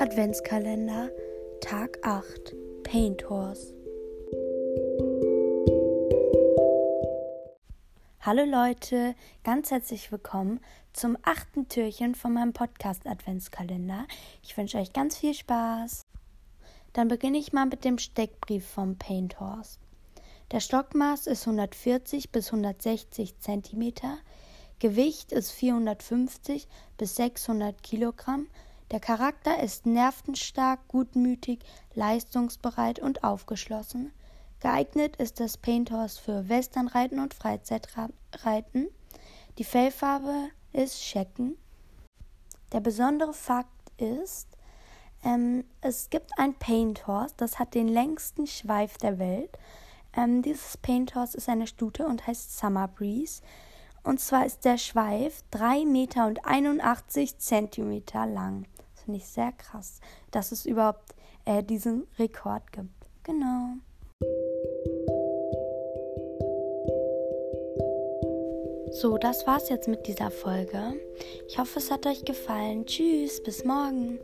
Adventskalender Tag 8 Paint Horse. Hallo Leute, ganz herzlich willkommen zum achten Türchen von meinem Podcast Adventskalender. Ich wünsche euch ganz viel Spaß. Dann beginne ich mal mit dem Steckbrief vom Paint Horse. Der Stockmaß ist 140 bis 160 cm, Gewicht ist 450 bis 600 Kilogramm, der Charakter ist nervenstark, gutmütig, leistungsbereit und aufgeschlossen. Geeignet ist das Paint Horse für Westernreiten und Freizeitreiten. Die Fellfarbe ist Schecken. Der besondere Fakt ist, ähm, es gibt ein Paint Horse, das hat den längsten Schweif der Welt. Ähm, dieses Paint Horse ist eine Stute und heißt Summer Breeze. Und zwar ist der Schweif 3 Meter und 81 Zentimeter lang finde ich sehr krass, dass es überhaupt äh, diesen Rekord gibt. Genau. So, das war's jetzt mit dieser Folge. Ich hoffe, es hat euch gefallen. Tschüss, bis morgen.